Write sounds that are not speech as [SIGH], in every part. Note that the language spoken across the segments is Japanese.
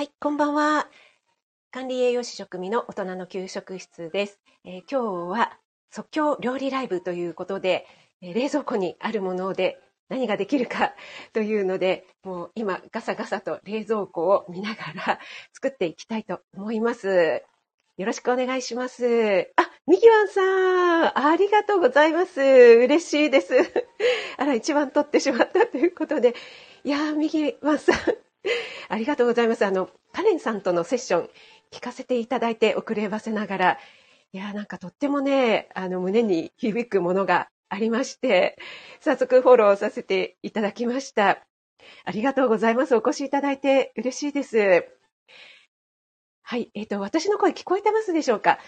はい、こんばんは。管理栄養士食味の大人の給食室です。えー、今日は即興料理ライブということで、えー、冷蔵庫にあるもので何ができるか [LAUGHS] というので、もう今ガサガサと冷蔵庫を見ながら [LAUGHS] 作っていきたいと思います。よろしくお願いします。あ、ミキワンさん、ありがとうございます。嬉しいです。[LAUGHS] あら、一番取ってしまったということで。いやー、ミキワンさん、[LAUGHS] ありがとうございます。あの、カレンさんとのセッション聞かせていただいて遅ればせながら、いや、なんかとってもね、あの、胸に響くものがありまして、早速フォローさせていただきました。ありがとうございます。お越しいただいて嬉しいです。はい。えっ、ー、と、私の声聞こえてますでしょうか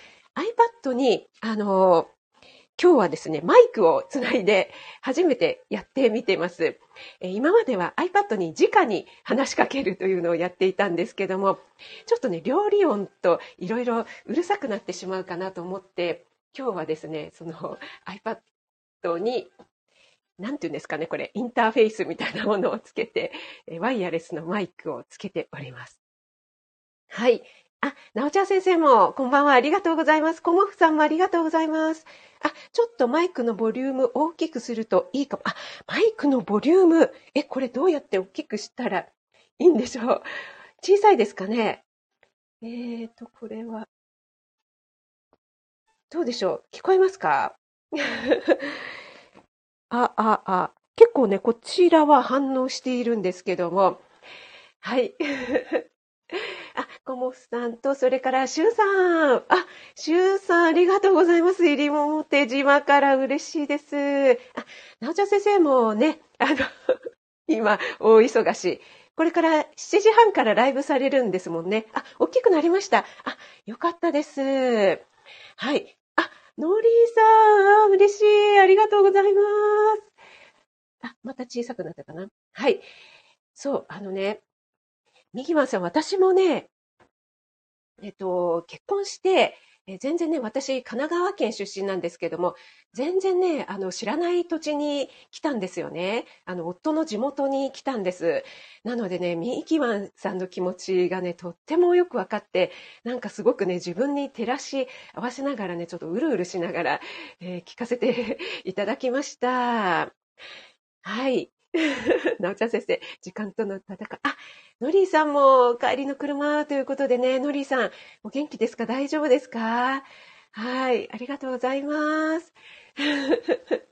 ?iPad に、あの、今日はですね、マイクをつないで初めてやってみてます。え今までは iPad に直に話しかけるというのをやっていたんですけども、ちょっとね、料理音といろいろうるさくなってしまうかなと思って、今日はですね、その iPad になんていうんですかね、これ、インターフェースみたいなものをつけて、ワイヤレスのマイクをつけております。はい。あ、なおちゃん先生も、こんばんは。ありがとうございます。コモフさんもありがとうございます。あ、ちょっとマイクのボリューム大きくするといいかも。あ、マイクのボリューム。え、これどうやって大きくしたらいいんでしょう？小さいですかね？えーと、これは。どうでしょう？聞こえますか？[LAUGHS] あ、あ、あ。結構ね、こちらは反応しているんですけども。はい。あ、コモフさんと、それから、シュウさん。あ、シュウさん、ありがとうございます。入りも表島から嬉しいです。あ、なおちゃん先生もね、あの、[LAUGHS] 今、大忙しい。これから7時半からライブされるんですもんね。あ、大きくなりました。あ、よかったです。はい。あ、ノーリーさん、嬉しい。ありがとうございます。あ、また小さくなったかな。はい。そう、あのね、右間さん、私もね、えっと、結婚して、え全然ね、私、神奈川県出身なんですけども、全然ね、あの、知らない土地に来たんですよね。あの、夫の地元に来たんです。なのでね、ミキワンさんの気持ちがね、とってもよくわかって、なんかすごくね、自分に照らし合わせながらね、ちょっとうるうるしながら、えー、聞かせて [LAUGHS] いただきました。はい。[LAUGHS] なおちゃん先生、時間との戦い。あ、ノリーさんも帰りの車ということでね、ノリーさん、お元気ですか？大丈夫ですか？はい、ありがとうございます。[LAUGHS]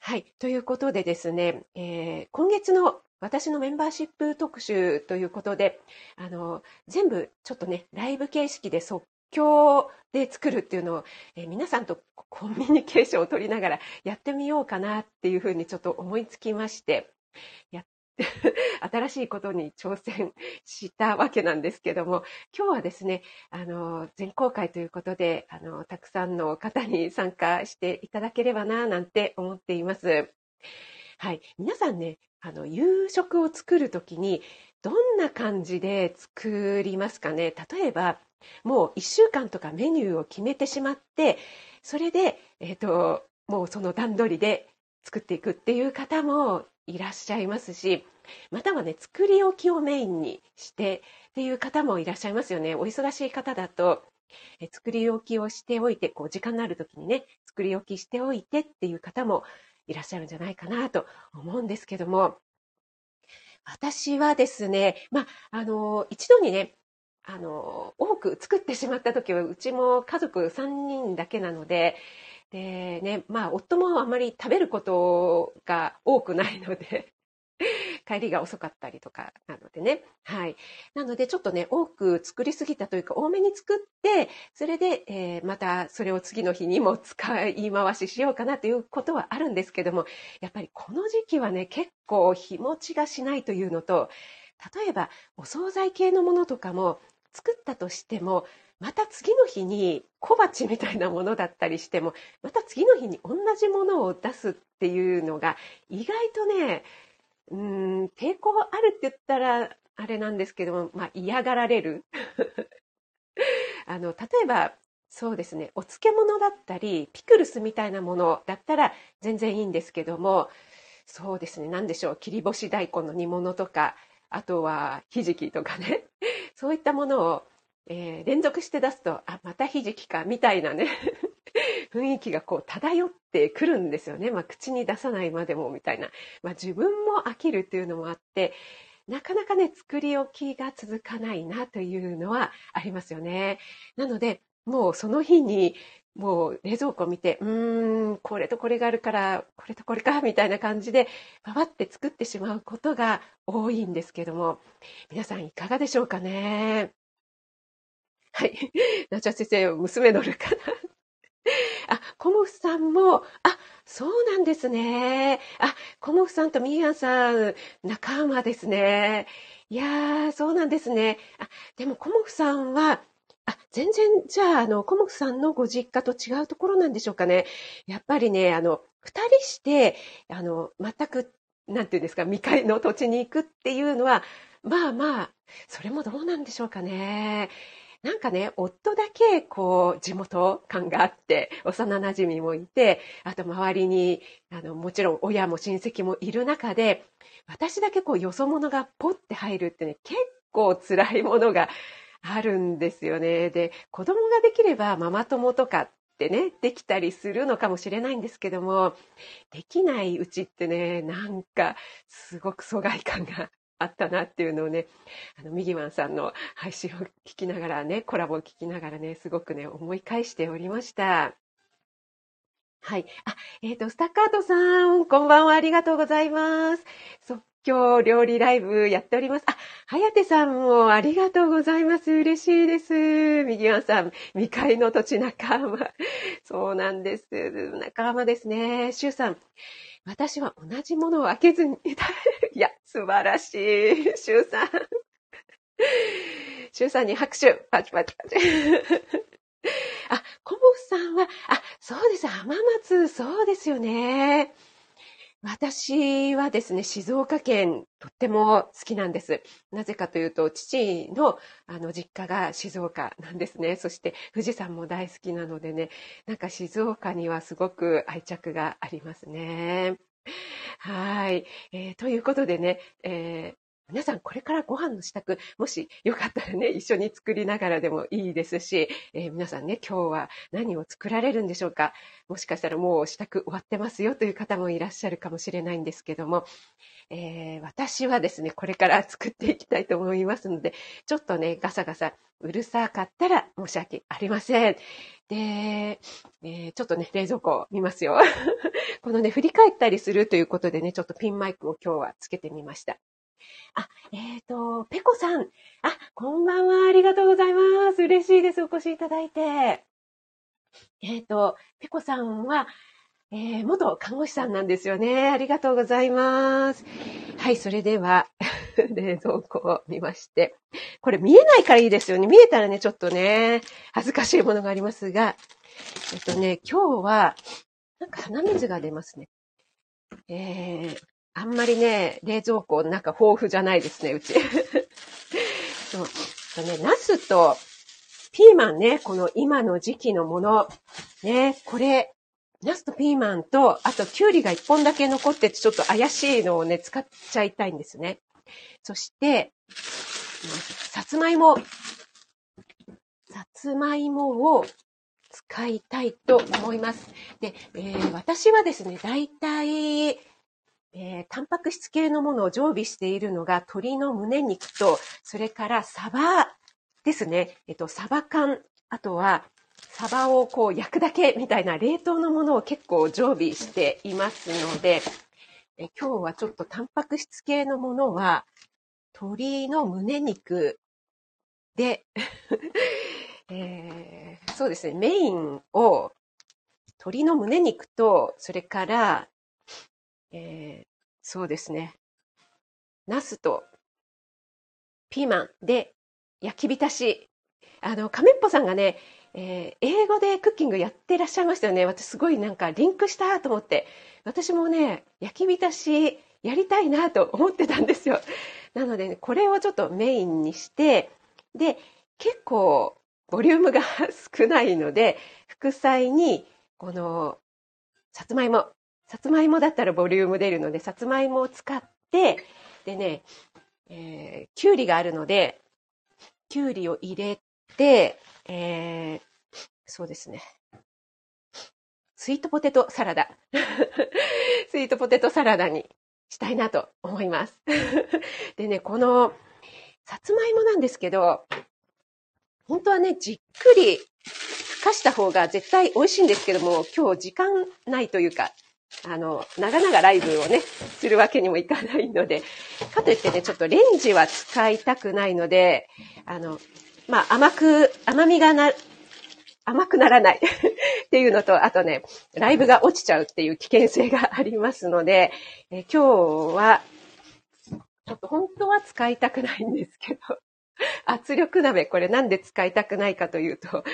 はい、ということでですね、えー、今月の私のメンバーシップ特集ということで、あの、全部ちょっとね、ライブ形式で即興で作るっていうのを、え、皆さんとコミュニケーションを取りながらやってみようかなっていうふうにちょっと思いつきまして、や [LAUGHS] 新しいことに挑戦したわけなんですけども、今日はですね、あの、全公開ということで、あの、たくさんの方に参加していただければな、なんて思っています。はい。皆さんね、あの、夕食を作るときに、どんな感じで作りますかね？例えば、もう1週間とかメニューを決めてしまって、それで、え、ー、と、もうその段取りで作っていくっていう方もいらっしゃいますし、またはね、作り置きをメインにしてっていう方もいらっしゃいますよね。お忙しい方だと、え作り置きをしておいて、こう時間のある時にね、作り置きしておいてっていう方もいらっしゃるんじゃないかなと思うんですけども、私はですね、まあ、あの、一度にね、あの、多く作ってしまった時は、うちも家族3人だけなので、でね、まあ、夫もあまり食べることが多くないので帰りが遅かったりとかなのでね。はい。なので、ちょっとね、多く作りすぎたというか、多めに作って、それで、えー、またそれを次の日にも使い回ししようかなということはあるんですけども、やっぱりこの時期はね、結構日持ちがしないというのと、例えば、お惣菜系のものとかも、作ったとしても、また次の日に小鉢みたいなものだったりしても、また次の日に同じものを出すっていうのが、意外とね、うん、抵抗あるって言ったらあれなんですけども、まあ嫌がられる。[LAUGHS] あの、例えば、そうですね、お漬物だったり、ピクルスみたいなものだったら全然いいんですけども、そうですね、何でしょう、切り干し大根の煮物とか、あとはひじきとかね、[LAUGHS] そういったものを、えー、連続して出すと、あ、またひじきか、みたいなね、雰囲気がこう漂ってくるんですよね。まあ、口に出さないまでもみたいな。まあ、自分も飽きるっていうのもあって、なかなかね、作り置きが続かないなというのはありますよね。なので、もうその日にもう冷蔵庫を見て、うーん、これとこれがあるから、これとこれか、みたいな感じで、パパって作ってしまうことが多いんですけども、皆さんいかがでしょうかね。はい。なちゃ先生、娘乗るかな。コモフさんも、あ、そうなんですね。あ、コモフさんとミーアンさん、仲間ですね。いやー、そうなんですね。あ、でもコモフさんは、あ、全然、じゃあ、あの、コモフさんのご実家と違うところなんでしょうかね。やっぱりね、あの、二人して、あの、全く、なんていうんですか、未開の土地に行くっていうのは、まあまあ、それもどうなんでしょうかね。なんかね、夫だけ、こう、地元感があって、幼馴染もいて、あと周りに、あの、もちろん親も親戚もいる中で、私だけこう、よそ者がポッて入るってね、結構辛いものがあるんですよね。で、子供ができればママ友とかってね、できたりするのかもしれないんですけども、できないうちってね、なんかすごく疎外感があったなっていうのをね、あの、ミギワンさんの配信を聞きながらね、コラボを聞きながらね、すごくね、思い返しておりました。はい。あ、えっ、ー、と、スタッカートさん、こんばんは、ありがとうございます。即興料理ライブやっております。あ、はやてさんもありがとうございます。嬉しいです。右ワンさん、未開の土地仲間。[LAUGHS] そうなんです。仲間ですね。シュウさん、私は同じものを開けずに、いや、素晴らしい。シュウさん。シュウさんに拍手。パチパチパチ。あ、コモフさんは、あ、そうです。浜松、そうですよね。私はですね、静岡県とっても好きなんです。なぜかというと、父のあの実家が静岡なんですね。そして富士山も大好きなのでね、なんか静岡にはすごく愛着がありますね。はい。えー、ということでね、えー、皆さんこれからご飯の支度、もしよかったらね、[LAUGHS] 一緒に作りながらでもいいですし、えー、皆さんね、今日は何を作られるんでしょうかもしかしたらもう支度終わってますよという方もいらっしゃるかもしれないんですけども、えー、私はですね、これから作っていきたいと思いますので、ちょっとね、ガサガサうるさかったら申し訳ありません。で、えー、ちょっとね、冷蔵庫見ますよ。[LAUGHS] このね、振り返ったりするということでね、ちょっとピンマイクを今日はつけてみました。あ、えっ、ー、と、ペコさん。あ、こんばんは。ありがとうございます。嬉しいです。お越しいただいて。えっ、ー、と、ペコさんは、えー、元看護師さんなんですよね。ありがとうございます。はい、それでは、[LAUGHS] 冷蔵庫を見まして。これ見えないからいいですよね。見えたらね、ちょっとね、恥ずかしいものがありますが、えっとね、今日は、なんか鼻水が出ますね。えー、あんまりね、冷蔵庫なんか豊富じゃないですね、うち。[LAUGHS] そう。とね、ナスとピーマンね、この今の時期のもの。ね、これ、ナスとピーマンと、あとキュウリが一本だけ残っててちょっと怪しいのをね、使っちゃいたいんですね。そして、さつまいも。さつまいもを使いたいと思います。で、えー、私はですね、だいたいえー、タンパク質系のものを常備しているのが鶏の胸肉と、それからサバですね。えっと、サバ缶、あとは、サバをこう焼くだけみたいな冷凍のものを結構常備していますので、え今日はちょっとタンパク質系のものは、鶏の胸肉で、[LAUGHS] えー、そうですね、メインを鶏の胸肉と、それからえー、そうですね。ナスとピーマンで焼き浸し。あの、亀っぽさんがね、えー、英語でクッキングやってらっしゃいましたよね。私すごいなんかリンクしたと思って。私もね、焼き浸しやりたいなと思ってたんですよ。なので、ね、これをちょっとメインにして、で、結構ボリュームが少ないので、副菜にこのさつまいもさつまいもだったらボリューム出るので、さつまいもを使って、でね、えー、きゅうりがあるので、きゅうりを入れて、えー、そうですね。スイートポテトサラダ。[LAUGHS] スイートポテトサラダにしたいなと思います。[LAUGHS] でね、この、さつまいもなんですけど、本当はね、じっくりふかした方が絶対美味しいんですけども、今日時間ないというか、あの、長々ライブをね、するわけにもいかないので、かといってね、ちょっとレンジは使いたくないので、あの、まあ、甘く、甘みがな、甘くならない [LAUGHS] っていうのと、あとね、ライブが落ちちゃうっていう危険性がありますので、え今日は、ちょっと本当は使いたくないんですけど、[LAUGHS] 圧力鍋、これなんで使いたくないかというと、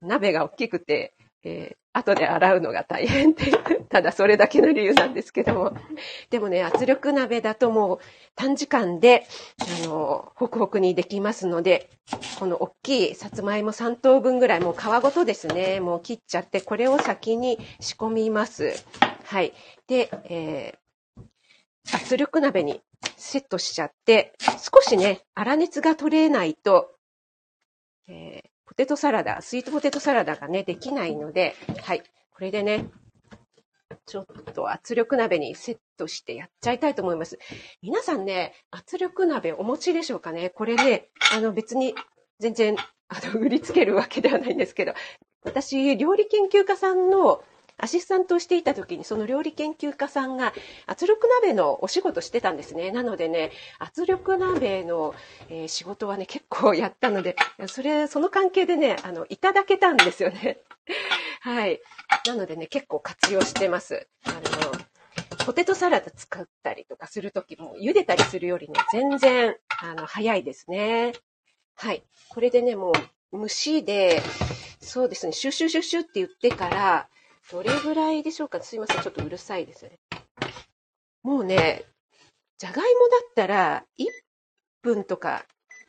鍋が大きくて、えー、後で洗うのが大変っていう、ただそれだけの理由なんですけども。でもね、圧力鍋だともう短時間で、あの、ホクホクにできますので、この大きいさつまいも3等分ぐらい、もう皮ごとですね、もう切っちゃって、これを先に仕込みます。はい。で、えー、圧力鍋にセットしちゃって、少しね、粗熱が取れないと、えーポテトサラダ、スイートポテトサラダがね、できないので、はい。これでね、ちょっと圧力鍋にセットしてやっちゃいたいと思います。皆さんね、圧力鍋お持ちでしょうかね？これね、あの別に全然、あの、売りつけるわけではないんですけど、私、料理研究家さんのアシスタントをしていた時に、その料理研究家さんが圧力鍋のお仕事してたんですね。なのでね、圧力鍋の、えー、仕事はね、結構やったので、それ、その関係でね、あの、いただけたんですよね。[LAUGHS] はい。なのでね、結構活用してます。あの、ポテトサラダ使ったりとかするときも、茹でたりするよりね、全然、あの、早いですね。はい。これでね、もう、蒸しで、そうですね、シュシュシュシュって言ってから、どれぐらいでしょうか？すいません。ちょっとうるさいですね。もうね、じゃがいもだったら1分とか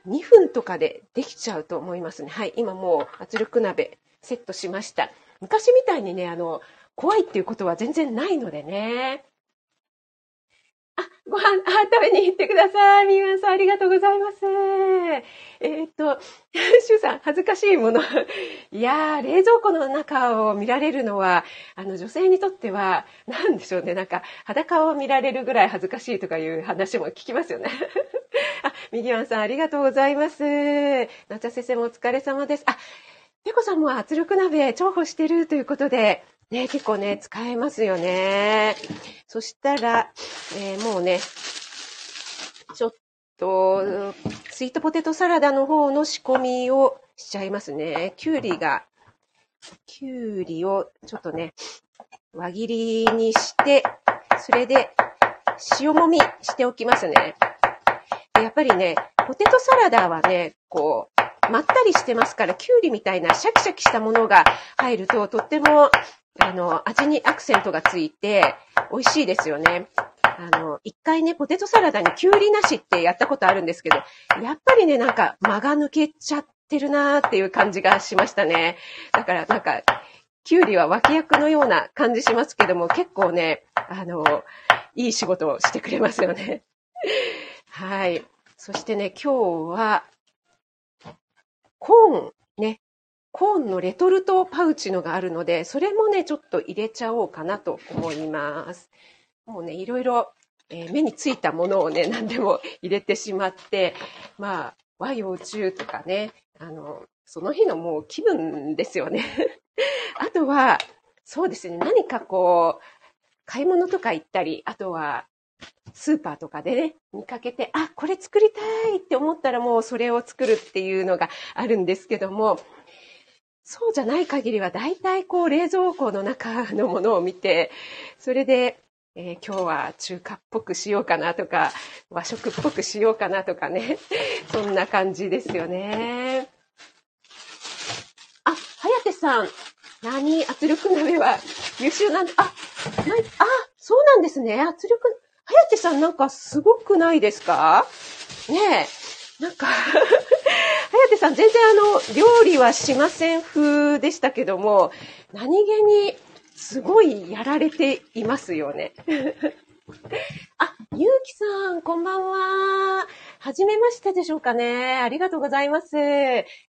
2分とかでできちゃうと思いますね。はい。今もう圧力鍋セットしました。昔みたいにね、あの、怖いっていうことは全然ないのでね。ご飯、あ、食べに行ってください。みーさん、ありがとうございます。えー、っと、[LAUGHS] シュウさん、恥ずかしいもの。[LAUGHS] いやー、冷蔵庫の中を見られるのは、あの、女性にとっては、なんでしょうね。なんか、裸を見られるぐらい恥ずかしいとかいう話も聞きますよね。[LAUGHS] あ、ミギワンさん、ありがとうございます。なちゃ先生もお疲れ様です。あ、ペコさんも圧力鍋重宝してるということで、ね、結構ね、使えますよね。そしたら、えー、もうね、ちょっと、スイートポテトサラダの方の仕込みをしちゃいますね。きゅうりが、きゅうりをちょっとね、輪切りにして、それで塩もみしておきますね。やっぱりね、ポテトサラダはね、こう、まったりしてますから、きゅうりみたいなシャキシャキしたものが入ると、とってもあの、味にアクセントがついて、美味しいですよね。あの、一回ね、ポテトサラダにキュウリなしってやったことあるんですけど、やっぱりね、なんか間が抜けちゃってるなーっていう感じがしましたね。だからなんか、キュウリは脇役のような感じしますけども、結構ね、あの、いい仕事をしてくれますよね。はい。そしてね、今日は、コーン、ね、コーンのレトルトパウチのがあるので、それもね、ちょっと入れちゃおうかなと思います。もうね、いろいろ、えー、目についたものをね、[LAUGHS] 何でも入れてしまって、まあ、和洋中とかね、あの、その日のもう気分ですよね。[LAUGHS] あとは、そうですね、何かこう、買い物とか行ったり、あとは、スーパーとかでね、見かけて、あ、これ作りたいって思ったらもうそれを作るっていうのがあるんですけども、そうじゃない限りは大体こう冷蔵庫の中のものを見て、それで、えー、今日は中華っぽくしようかなとか、和食っぽくしようかなとかね、[LAUGHS] そんな感じですよね。あ、はやてさん、何？圧力鍋は優秀なんだ、あ、あ、そうなんですね。圧力、はやてさんなんかすごくないですか？ねえ、なんか [LAUGHS] 颯さん、全然あの、料理はしません風でしたけども、何気にすごいやられていますよね。[LAUGHS] あ、ゆうきさん、こんばんは。はじめましてでしょうかね。ありがとうございます。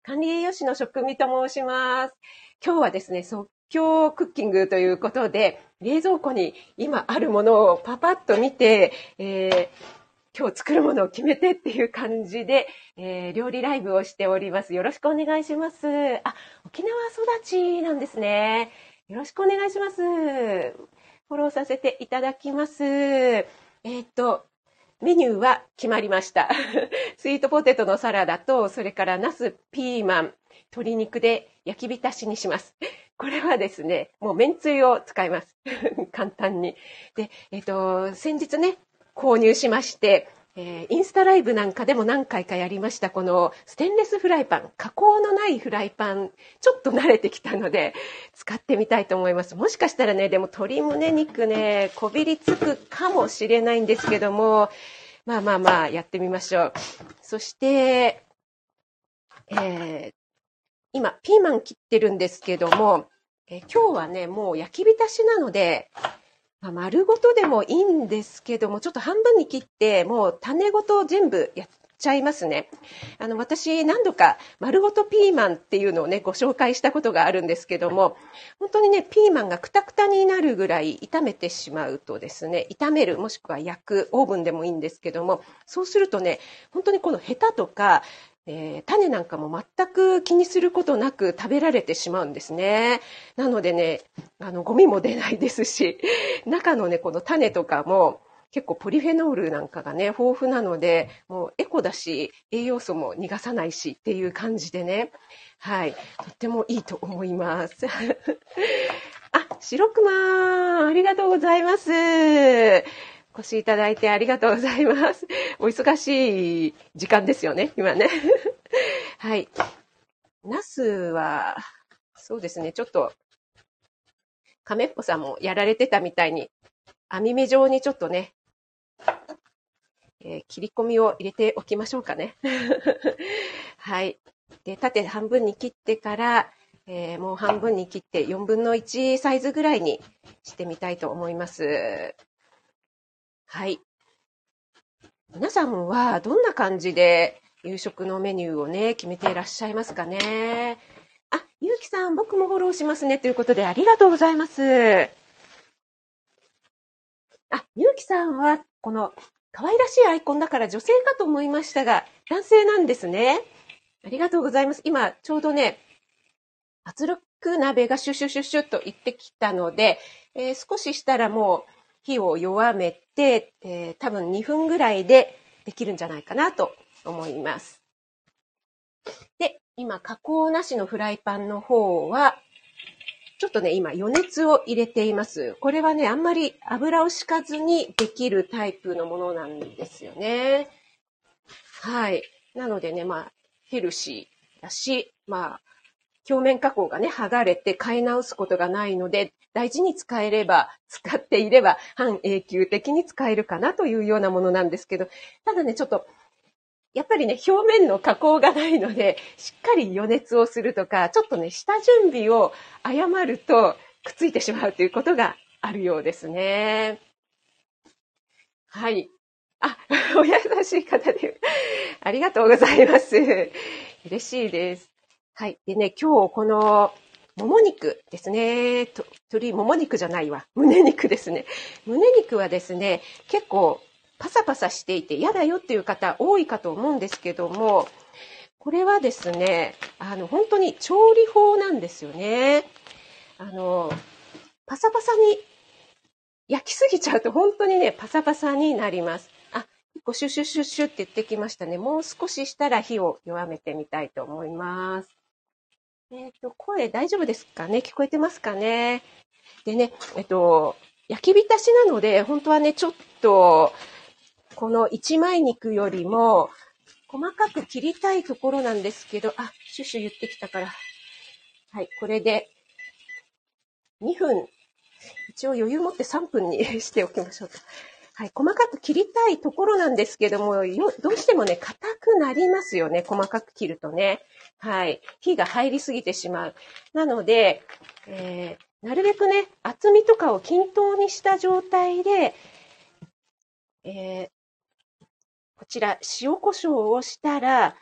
管理栄養士の職味と申します。今日はですね、即興クッキングということで、冷蔵庫に今あるものをパパッと見て、えー、今日作るものを決めてっていう感じで、えー、料理ライブをしております。よろしくお願いします。あ、沖縄育ちなんですね。よろしくお願いします。フォローさせていただきます。えー、っと、メニューは決まりました。[LAUGHS] スイートポテトのサラダと、それからナス、ピーマン、鶏肉で焼き浸しにします。これはですね、もう麺つゆを使います。[LAUGHS] 簡単に。で、えっ、と、先日ね、購入しまして、えー、インスタライブなんかでも何回かやりました、このステンレスフライパン、加工のないフライパン、ちょっと慣れてきたので、使ってみたいと思います。もしかしたらね、でも鶏胸肉ね、こびりつくかもしれないんですけども、まあまあまあ、やってみましょう。そして、えー、今、ピーマン切ってるんですけども、え今日はね、もう焼き浸しなので、まあ、丸ごとでもいいんですけども、ちょっと半分に切って、もう種ごと全部やっちゃいますね。あの、私何度か丸ごとピーマンっていうのをね、ご紹介したことがあるんですけども、本当にね、ピーマンがくたくたになるぐらい炒めてしまうとですね、炒める、もしくは焼く、オーブンでもいいんですけども、そうするとね、本当にこのヘタとか、えー、種なんかも全く気にすることなく食べられてしまうんですね。なのでね、あの、ゴミも出ないですし、[LAUGHS] 中のね、この種とかも、結構ポリフェノールなんかがね、豊富なので、もうエコだし、栄養素も逃がさないしっていう感じでね、はい、とってもいいと思います。[LAUGHS] あ、白熊、ありがとうございます。お越しいただいてありがとうございます。[LAUGHS] お忙しい時間ですよね、今ね。[LAUGHS] はい。ナスは、そうですね、ちょっと、亀っぽさんもやられてたみたいに、網目状にちょっとね、えー、切り込みを入れておきましょうかね。[LAUGHS] はい。で、縦半分に切ってから、えー、もう半分に切って4分の1サイズぐらいにしてみたいと思います。はい。皆さんはどんな感じで夕食のメニューをね、決めていらっしゃいますかね？あ、ゆうきさん、僕もフォローしますね。ということで、ありがとうございます。あ、ゆうきさんは、この、可愛らしいアイコンだから女性かと思いましたが、男性なんですね。ありがとうございます。今、ちょうどね、圧力鍋がシュシュシュシュッといってきたので、えー、少ししたらもう、火を弱めて、えー、多分2分ぐらいでできるんじゃないかなと思います。で、今、加工なしのフライパンの方は、ちょっとね、今、余熱を入れています。これはね、あんまり油を敷かずにできるタイプのものなんですよね。はい。なのでね、まあ、ヘルシーだし、まあ、表面加工がね、剥がれて買い直すことがないので、大事に使えれば、使っていれば、半永久的に使えるかなというようなものなんですけど、ただね、ちょっと、やっぱりね、表面の加工がないので、しっかり余熱をするとか、ちょっとね、下準備を誤ると、くっついてしまうということがあるようですね。はい。あ、[LAUGHS] お優しい方で、ありがとうございます。嬉しいです。はい。でね、今日この、もも肉ですね。鶏もも肉じゃないわ。胸肉ですね。胸肉はですね、結構パサパサしていて嫌だよっていう方多いかと思うんですけども、これはですね、あの、本当に調理法なんですよね。あの、パサパサに焼きすぎちゃうと本当にね、パサパサになります。あ、結構シュシュシュシュって言ってきましたね。もう少ししたら火を弱めてみたいと思います。えっ、ー、と、声大丈夫ですかね？聞こえてますかね？でね、えっと、焼き浸しなので、本当はね、ちょっと、この一枚肉よりも、細かく切りたいところなんですけど、あ、シュシュ言ってきたから。はい、これで、2分、一応余裕持って3分に [LAUGHS] しておきましょうか。はい、細かく切りたいところなんですけども、どうしてもね、硬くなりますよね、細かく切るとね。はい。火が入りすぎてしまう。なので、えー、なるべくね、厚みとかを均等にした状態で、えー、こちら塩コショウをしたら、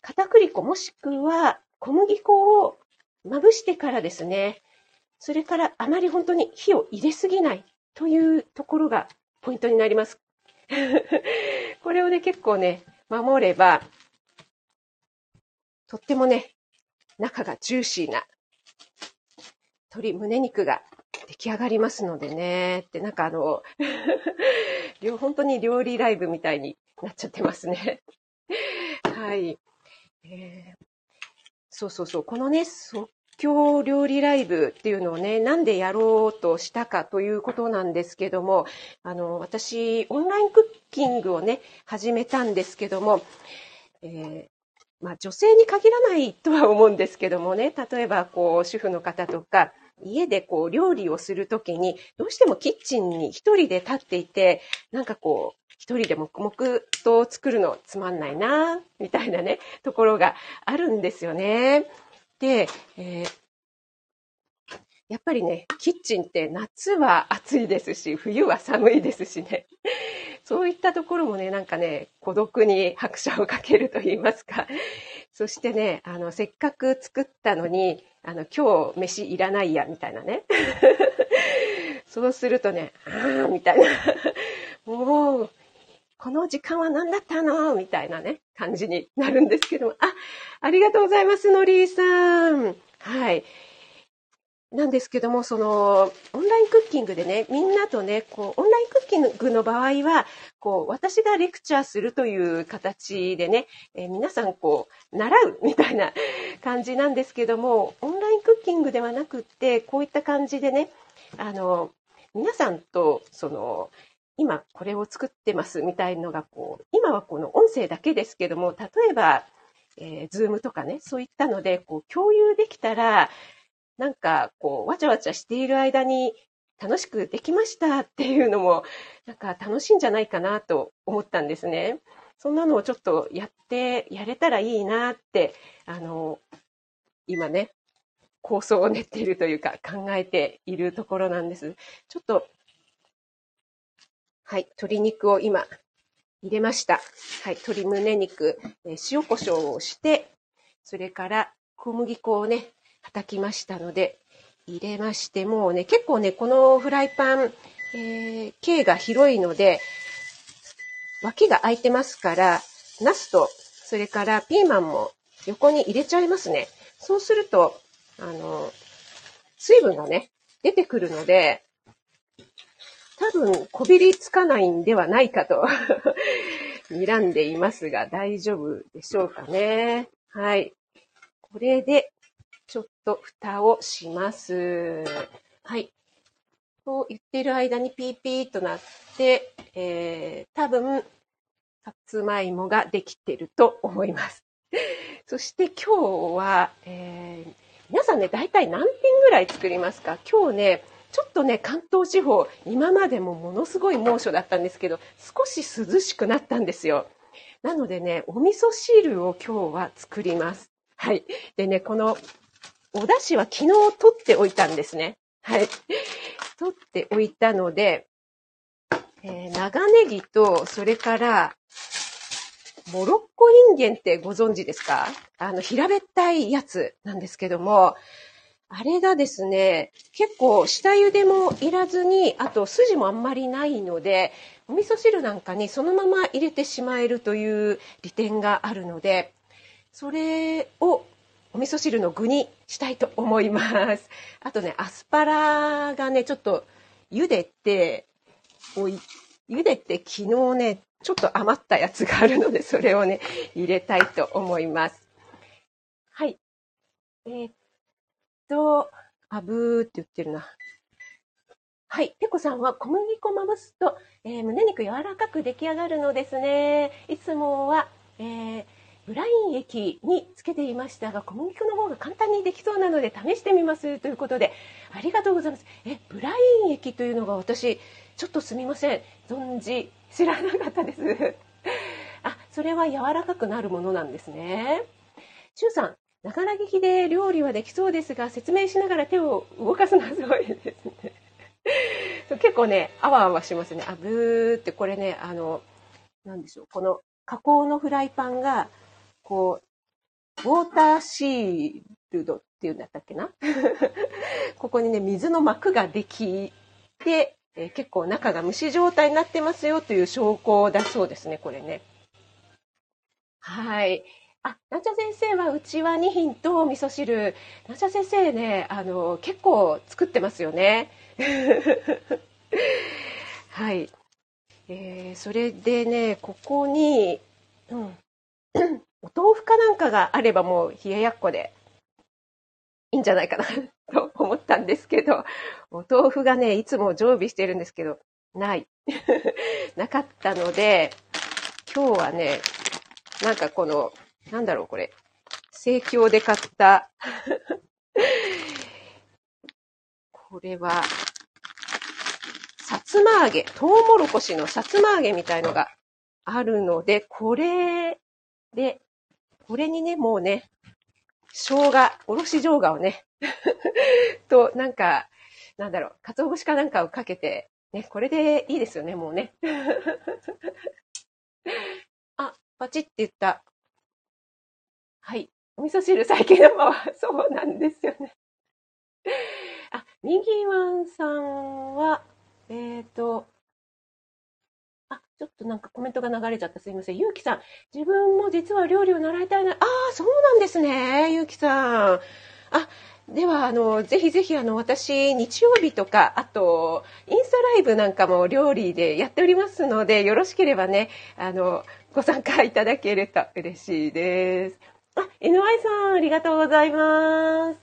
片栗粉もしくは小麦粉をまぶしてからですね、それからあまり本当に火を入れすぎないというところがポイントになります。[LAUGHS] これをね、結構ね、守れば、とってもね、中がジューシーな鶏胸肉が出来上がりますのでね、ってなんかあの [LAUGHS] 本当に料理ライブみたいになっちゃってますね。はい。えー、そうそうそう、このね、即興料理ライブっていうのをね、なんでやろうとしたかということなんですけども、あの、私、オンラインクッキングをね、始めたんですけども、えーまあ、女性に限らないとは思うんですけどもね、例えばこう主婦の方とか、家でこう料理をするときに、どうしてもキッチンに一人で立っていて、なんかこう、一人で黙々と作るのつまんないな、みたいなね、ところがあるんですよね。で、えーやっぱりね、キッチンって夏は暑いですし、冬は寒いですしね。そういったところもね、なんかね、孤独に拍車をかけると言いますか。[LAUGHS] そしてね、あの、せっかく作ったのに、あの、今日飯いらないや、みたいなね。[LAUGHS] そうするとね、あー、みたいな。[LAUGHS] もう、この時間は何だったの？みたいなね、感じになるんですけども。あ、ありがとうございます、のりーさん。はい。なんですけども、その、オンラインクッキングでね、みんなとね、こう、オンラインクッキングの場合は、こう、私がレクチャーするという形でね、えー、皆さん、こう、習うみたいな感じなんですけども、オンラインクッキングではなくって、こういった感じでね、あの、皆さんと、その、今これを作ってますみたいのがこう、今はこの音声だけですけども、例えば、えー、ズームとかね、そういったので、こう、共有できたら、なんか、こう、わちゃわちゃしている間に楽しくできましたっていうのも、なんか楽しいんじゃないかなと思ったんですね。そんなのをちょっとやって、やれたらいいなって、あの、今ね、構想を練っているというか考えているところなんです。ちょっとはい、鶏肉を今入れました。はい、鶏胸肉、え塩コショウをして、それから小麦粉をね、叩きましたので、入れまして、もうね、結構ね、このフライパン、えー、径が広いので、脇が空いてますから、ナスと、それからピーマンも横に入れちゃいますね。そうすると、あの、水分がね、出てくるので、多分、こびりつかないんではないかと [LAUGHS] 睨んでいますが、大丈夫でしょうかね。はい。これで、ちょっと蓋をします。はい。と言ってる間にピーピーとなって、えー、多分、さつまいもができてると思います。[LAUGHS] そして今日は、えー、皆さんね、大体何点ぐらい作りますか？今日ね、ちょっとね、関東地方、今までもものすごい猛暑だったんですけど、少し涼しくなったんですよ。なのでね、お味噌汁を今日は作ります。はい。でね、このお出汁は昨日取っておいたんですね。はい。取っておいたので、えー、長ネギと、それから、モロッコインゲンってご存知ですか？あの、平べったいやつなんですけども、あれがですね、結構下茹でもいらずに、あと筋もあんまりないので、お味噌汁なんかにそのまま入れてしまえるという利点があるので、それをお味噌汁の具にしたいと思います。あとね、アスパラがね、ちょっと茹でてお、茹でて昨日ね、ちょっと余ったやつがあるので、それをね、入れたいと思います。はい。えー、と、あぶーって言ってるな。はい。ペコさんは小麦粉まぶすと、えー、胸肉柔らかく出来上がるのですね。いつもは、えー、ブライン液につけていましたが、小麦粉の方が簡単にできそうなので試してみますということで、ありがとうございます。え、ブライン液というのが私、ちょっとすみません。存じ、知らなかったです。あ、それは柔らかくなるものなんですね。シュウさん、ながら聞きで料理はできそうですが、説明しながら手を動かすのはすごいですね。結構ね、あわあわしますね。あ、ブーってこれね、あの、なんでしょう。この加工のフライパンが、こう、ウォーターシールドっていうんだったっけな？[LAUGHS] ここにね、水の膜ができて、えー、結構中が蒸し状態になってますよという証拠だそうですね、これね。はい。あ、なんちゃ先生はうちは2品と味噌汁。なんちゃ先生ね、あの、結構作ってますよね。[LAUGHS] はい。えー、それでね、ここに、うん、お豆腐かなんかがあればもう冷ややっこでいいんじゃないかな [LAUGHS] と思ったんですけど、お豆腐がね、いつも常備してるんですけど、ない。[LAUGHS] なかったので、今日はね、なんかこの、なんだろうこれ、生協で買った。[LAUGHS] これは、さつま揚げ、トウモロコシのさつま揚げみたいのがあるので、これで、これにね、もうね、生姜、おろし生姜をね、[LAUGHS] と、なんか、なんだろう、鰹節かなんかをかけて、ね、これでいいですよね、もうね。[LAUGHS] あ、パチって言った。はい。お味噌汁最近のまま、[LAUGHS] そうなんですよね。あ、にぎわんさんは、えっ、ー、と、ちょっとなんかコメントが流れちゃった。すいません。ゆうきさん。自分も実は料理を習いたいな。ああ、そうなんですね。ゆうきさん。あ、では、あの、ぜひぜひ、あの、私、日曜日とか、あと、インスタライブなんかも料理でやっておりますので、よろしければね、あの、ご参加いただけると嬉しいです。あ、NY さん、ありがとうございます。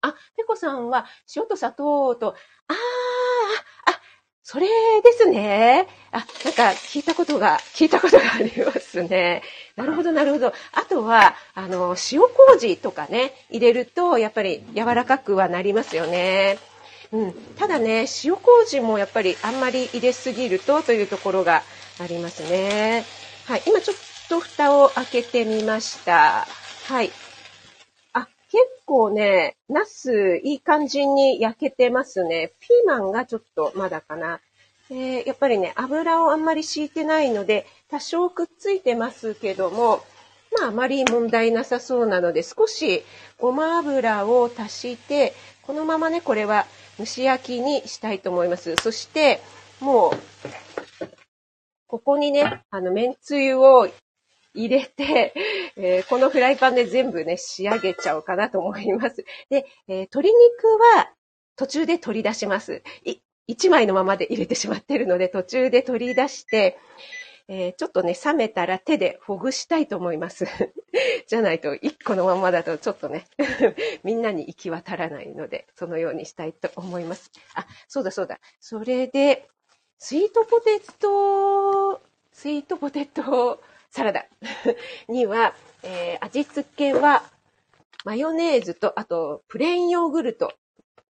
あ、ペコさんは、塩と砂糖と、ああ、それですね。あ、なんか聞いたことが、聞いたことがありますね。なるほど、なるほど。あとは、あの、塩麹とかね、入れると、やっぱり柔らかくはなりますよね。うん。ただね、塩麹もやっぱりあんまり入れすぎるとというところがありますね。はい。今ちょっと蓋を開けてみました。はい。結構ね、ナスいい感じに焼けてますね。ピーマンがちょっとまだかな。えー、やっぱりね、油をあんまり敷いてないので、多少くっついてますけども、まああまり問題なさそうなので、少しごま油を足して、このままね、これは蒸し焼きにしたいと思います。そして、もう、ここにね、あの、めんつゆを入れて、えー、このフライパンで全部ね、仕上げちゃおうかなと思います。で、えー、鶏肉は途中で取り出します。1枚のままで入れてしまっているので、途中で取り出して、えー、ちょっとね、冷めたら手でほぐしたいと思います。[LAUGHS] じゃないと、1個のままだとちょっとね、[LAUGHS] みんなに行き渡らないので、そのようにしたいと思います。あ、そうだそうだ。それで、スイートポテト、スイートポテトサラダ [LAUGHS] には、えー、味付けは、マヨネーズと、あと、プレーンヨーグルト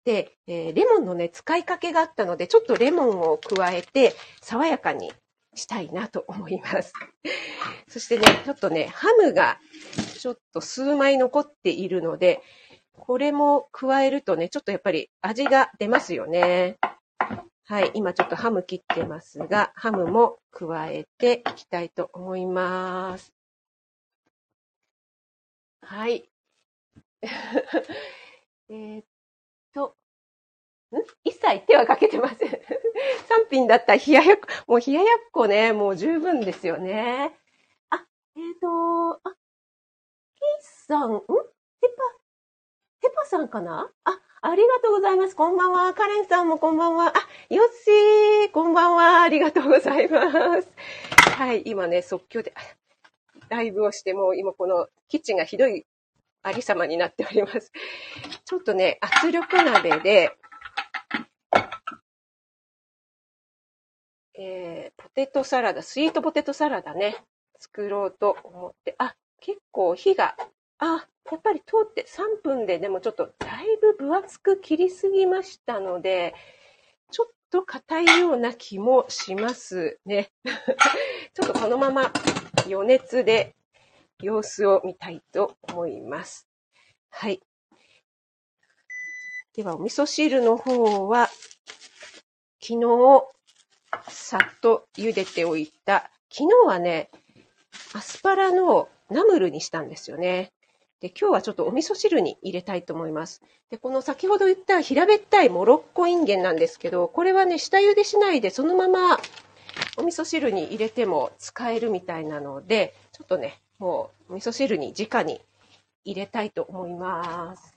で、えー、レモンのね、使いかけがあったので、ちょっとレモンを加えて、爽やかにしたいなと思います。[LAUGHS] そしてね、ちょっとね、ハムがちょっと数枚残っているので、これも加えるとね、ちょっとやっぱり味が出ますよね。はい、今ちょっとハム切ってますが、ハムも加えていきたいと思います。はい。[LAUGHS] えっと、ん？一切手はかけてません。[LAUGHS] 3品だったら冷ややっこ、もう冷ややっこね、もう十分ですよね。あ、えっ、ー、と、あ、キーさん、ん？テパ、テパさんかな？あ、ありがとうございます。こんばんは。カレンさんもこんばんは。あ、ヨッシー、こんばんは。ありがとうございます。はい、今ね、即興で、ライブをして、もう今このキッチンがひどいありさまになっております。ちょっとね、圧力鍋で、えー、ポテトサラダ、スイートポテトサラダね、作ろうと思って、あ、結構火が、あ、やっぱり通って3分ででもちょっとだいぶ分厚く切りすぎましたので、ちょっと硬いような気もしますね。[LAUGHS] ちょっとこのまま余熱で様子を見たいと思います。はい。では、お味噌汁の方は、昨日、さっと茹でておいた、昨日はね、アスパラのナムルにしたんですよね。で、今日はちょっとお味噌汁に入れたいと思います。で、この先ほど言った平べったいモロッコインゲンなんですけど、これはね、下茹でしないでそのままお味噌汁に入れても使えるみたいなので、ちょっとね、もうお味噌汁に直に入れたいと思います。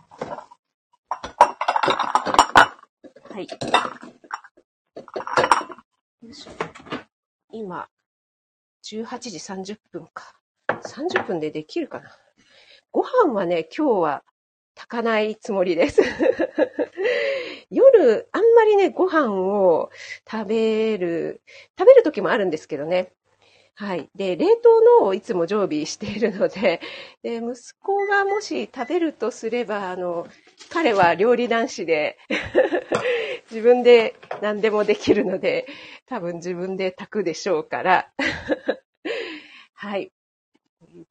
はい。よいしょ。今、18時30分か。30分でできるかな。ご飯はね、今日は炊かないつもりです。[LAUGHS] 夜、あんまりね、ご飯を食べる、食べる時もあるんですけどね。はい。で、冷凍のをいつも常備しているので、[LAUGHS] で息子がもし食べるとすれば、あの、彼は料理男子で [LAUGHS] 自分で何でもできるので、多分自分で炊くでしょうから。はい。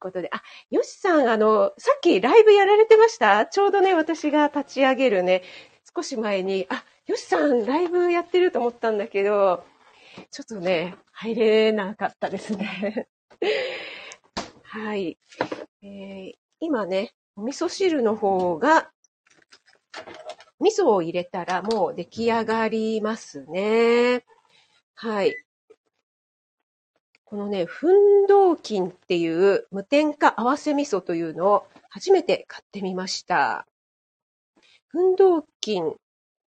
ということで、あ、よしさん、あの、さっきライブやられてました？ちょうどね、私が立ち上げるね、少し前に、あ、よしさん、ライブやってると思ったんだけど、ちょっとね、入れなかったですね。[LAUGHS] はい。えー、今ね、お味噌汁の方が、味噌を入れたらもう出来上がりますね。はい。このね、奮闘菌っていう無添加合わせ味噌というのを初めて買ってみました。奮闘菌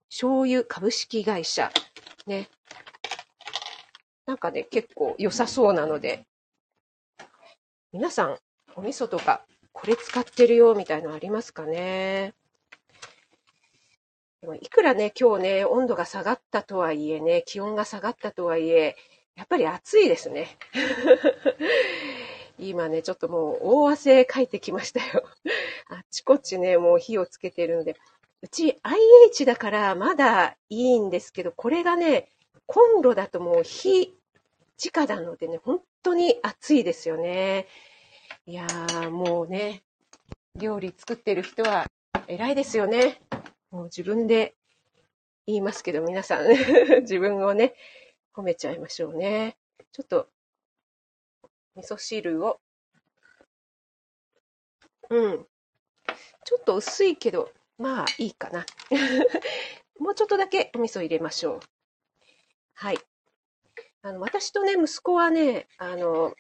醤油株式会社。ね。なんかね、結構良さそうなので、皆さん、お味噌とか、これ使ってるよ、みたいのありますかね？いくらね、今日ね、温度が下がったとはいえね、気温が下がったとはいえ、やっぱり暑いですね。[LAUGHS] 今ね、ちょっともう大汗かいてきましたよ。[LAUGHS] あっちこっちね、もう火をつけてるので。うち IH だからまだいいんですけど、これがね、コンロだともう火、直なのでね、本当に暑いですよね。いやー、もうね、料理作ってる人は偉いですよね。もう自分で言いますけど、皆さん [LAUGHS] 自分をね、褒めちゃいましょうね。ちょっと、味噌汁を、うん。ちょっと薄いけど、まあいいかな。[LAUGHS] もうちょっとだけお味噌入れましょう。はい。あの、私とね、息子はね、あの、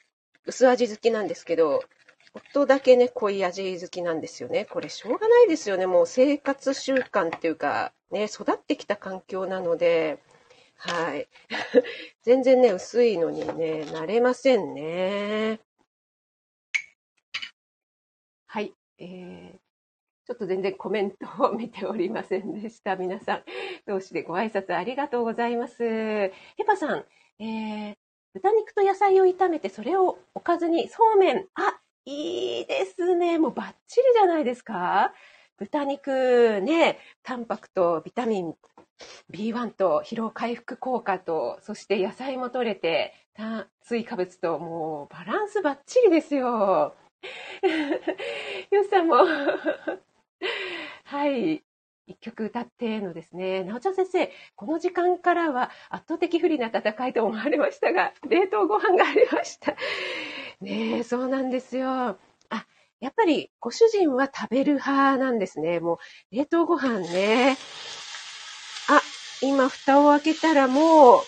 薄味好きなんですけど、夫だけね、濃い味好きなんですよね。これしょうがないですよね。もう生活習慣っていうか、ね、育ってきた環境なので、はい。[LAUGHS] 全然ね、薄いのにね、慣れませんね。はい。えー、ちょっと全然コメントを見ておりませんでした。皆さん、同士でご挨拶ありがとうございます。ヘパさん、えー、豚肉と野菜を炒めて、それをおかずにそうめん。あ、いいですね。もうバッチリじゃないですか豚肉ね、タンパクとビタミン B1 と疲労回復効果と、そして野菜も取れて、炭水化物ともうバランスバッチリですよ。[LAUGHS] よさんもはい。一曲歌ってのですね、なおちゃん先生、この時間からは圧倒的不利な戦いと思われましたが、冷凍ご飯がありました。ねえ、そうなんですよ。あ、やっぱりご主人は食べる派なんですね。もう、冷凍ご飯ね。今蓋を開けたらもう、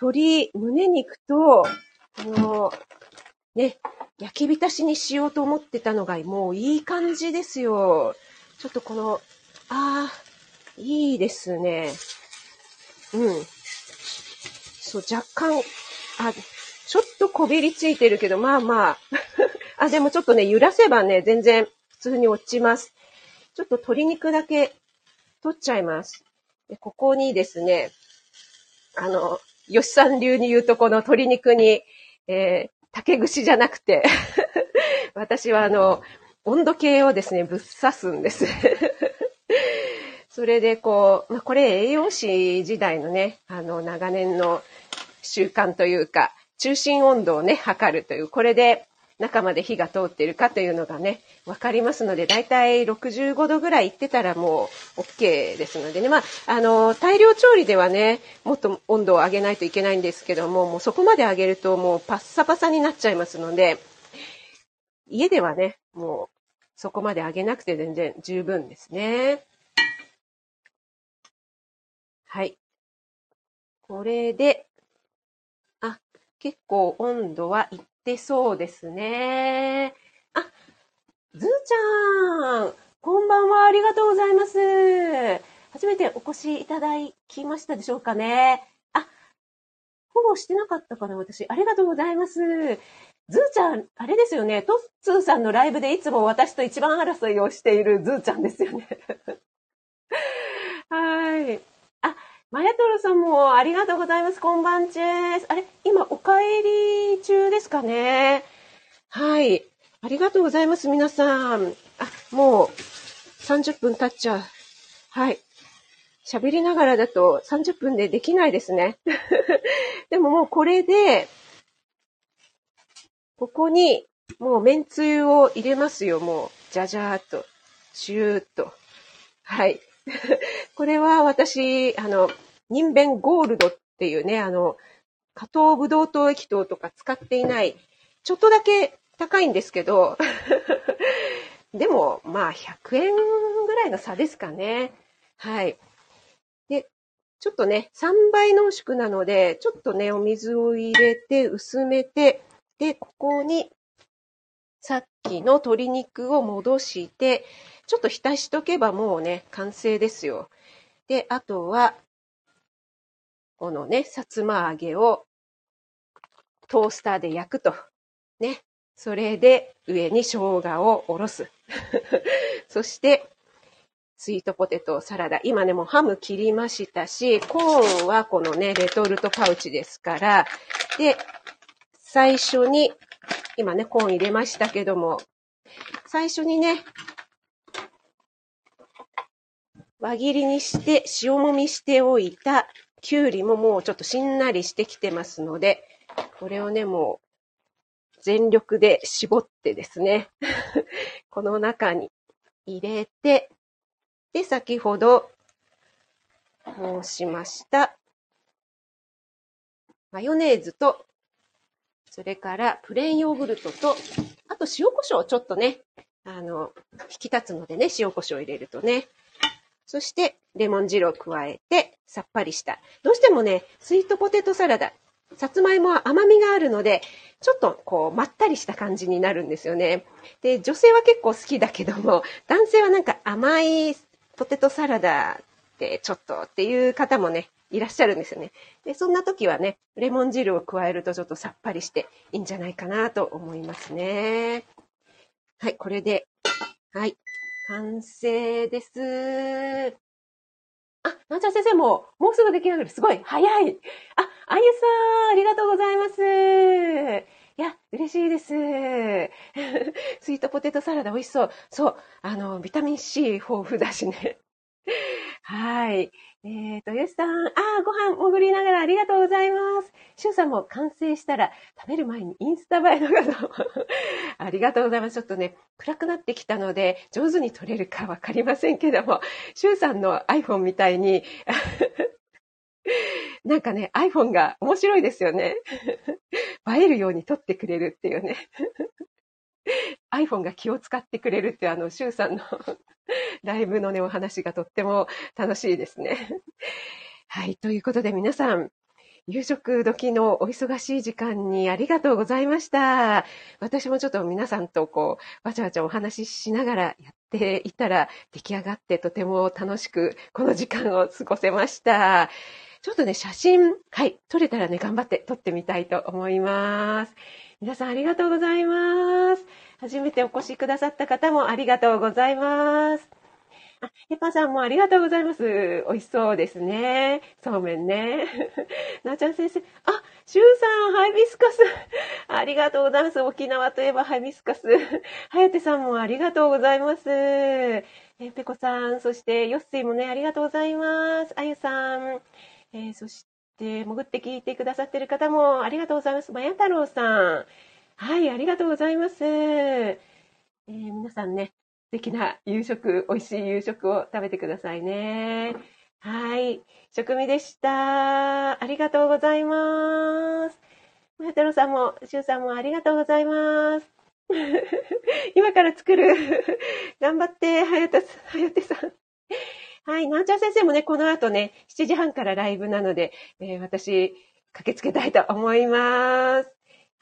鶏胸肉と、あの、ね、焼き浸しにしようと思ってたのがもういい感じですよ。ちょっとこの、ああ、いいですね。うん。そう、若干、あ、ちょっとこびりついてるけど、まあまあ。[LAUGHS] あ、でもちょっとね、揺らせばね、全然普通に落ちます。ちょっと鶏肉だけ取っちゃいます。でここにですね、あの、吉さん流に言うとこの鶏肉に、えー、竹串じゃなくて [LAUGHS] 私はあの、温度計をですね、ぶっ刺すんです。[LAUGHS] それでこう、まあ、これ栄養士時代のね、あの、長年の習慣というか、中心温度をね、測るという、これで中まで火が通っているかというのがね、わかりますので、だいたい65度ぐらいいってたらもう OK ですのでね。まあ、あの、大量調理ではね、もっと温度を上げないといけないんですけども、もうそこまで上げるともうパッサパサになっちゃいますので、家ではね、もうそこまで上げなくて全然十分ですね。はい。これで、あ、結構温度はいってそうですね。あ、ずーちゃん、こんばんは、ありがとうございます。初めてお越しいただきましたでしょうかね。あ、フォローしてなかったかな、私。ありがとうございます。ずーちゃん、あれですよね。トッツーさんのライブでいつも私と一番争いをしているずーちゃんですよね。[LAUGHS] はい。マヤトルさんもありがとうございます。こんばんちです。あれ今、お帰り中ですかねはい。ありがとうございます、皆さん。あ、もう、30分経っちゃう。はい。喋りながらだと30分でできないですね。[LAUGHS] でももうこれで、ここに、もう麺つゆを入れますよ、もう。じゃじゃーっと。シューっと。はい。[LAUGHS] これは私、あの、人弁ゴールドっていうね、あの、加糖ブドウ糖液糖とか使っていない、ちょっとだけ高いんですけど、[LAUGHS] でも、まあ、100円ぐらいの差ですかね。はい。で、ちょっとね、3倍濃縮なので、ちょっとね、お水を入れて、薄めて、で、ここに、さっきの鶏肉を戻して、ちょっと浸しとけばもうね、完成ですよ。で、あとは、このね、さつま揚げをトースターで焼くと。ね。それで上に生姜をおろす。[LAUGHS] そして、スイートポテトサラダ。今ね、もうハム切りましたし、コーンはこのね、レトルトパウチですから、で、最初に、今ね、コーン入れましたけども、最初にね、輪切りにして塩もみしておいたきゅうりももうちょっとしんなりしてきてますので、これをね、もう全力で絞ってですね、[LAUGHS] この中に入れて、で、先ほど申しました。マヨネーズと、それからプレーンヨーグルトと、あと塩コショウちょっとね、あの、引き立つのでね、塩コショウ入れるとね、そして、レモン汁を加えて、さっぱりした。どうしてもね、スイートポテトサラダ、さつまいもは甘みがあるので、ちょっとこう、まったりした感じになるんですよね。で、女性は結構好きだけども、男性はなんか甘いポテトサラダってちょっとっていう方もね、いらっしゃるんですよね。で、そんな時はね、レモン汁を加えるとちょっとさっぱりしていいんじゃないかなと思いますね。はい、これで、はい、完成です。あ、なんちゃん先生も、もうすぐ出来上がる。すごい、早い。あ、あゆさん、ありがとうございます。いや、嬉しいです。[LAUGHS] スイートポテトサラダ美味しそう。そう、あの、ビタミン C 豊富だしね。はい。えっ、ー、と、よしさん、ああ、ご飯潜りながらありがとうございます。しゅうさんも完成したら食べる前にインスタ映えの画像。ありがとうございます。ちょっとね、暗くなってきたので、上手に撮れるかわかりませんけども、しゅうさんの iPhone みたいに [LAUGHS] なんかね、iPhone が面白いですよね。映えるように撮ってくれるっていうね。iPhone が気を使ってくれるってあの、シュウさんの [LAUGHS] ライブのね、お話がとっても楽しいですね。[LAUGHS] はい。ということで皆さん、夕食時のお忙しい時間にありがとうございました。私もちょっと皆さんとこう、わちゃわちゃお話ししながらやっていたら出来上がってとても楽しくこの時間を過ごせました。ちょっとね、写真、はい、撮れたらね、頑張って撮ってみたいと思います。皆さんありがとうございます。初めてお越しくださった方もありがとうございます。あ、ヘパさんもありがとうございます。美味しそうですね。そうめんね。[LAUGHS] なーちゃん先生、あ、しゅうさん、ハイビスカス。ありがとうございます。沖縄といえばハイビスカス。はやてさんもありがとうございます。えペコさん、そしてヨッセイもね、ありがとうございます。あゆさん、えー、そして、潜って聞いてくださってる方もありがとうございます。まや太郎さん。はい、ありがとうございます。えー、皆さんね、素敵な夕食、美味しい夕食を食べてくださいね。はい。食味でした。ありがとうございます。マヤトロさんも、シュウさんもありがとうございます。[LAUGHS] 今から作る。頑張って、はやた、はやてさん。はい。なんちゃん先生もね、この後ね、7時半からライブなので、えー、私、駆けつけたいと思います。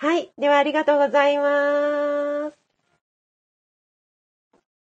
はい。では、ありがとうございます。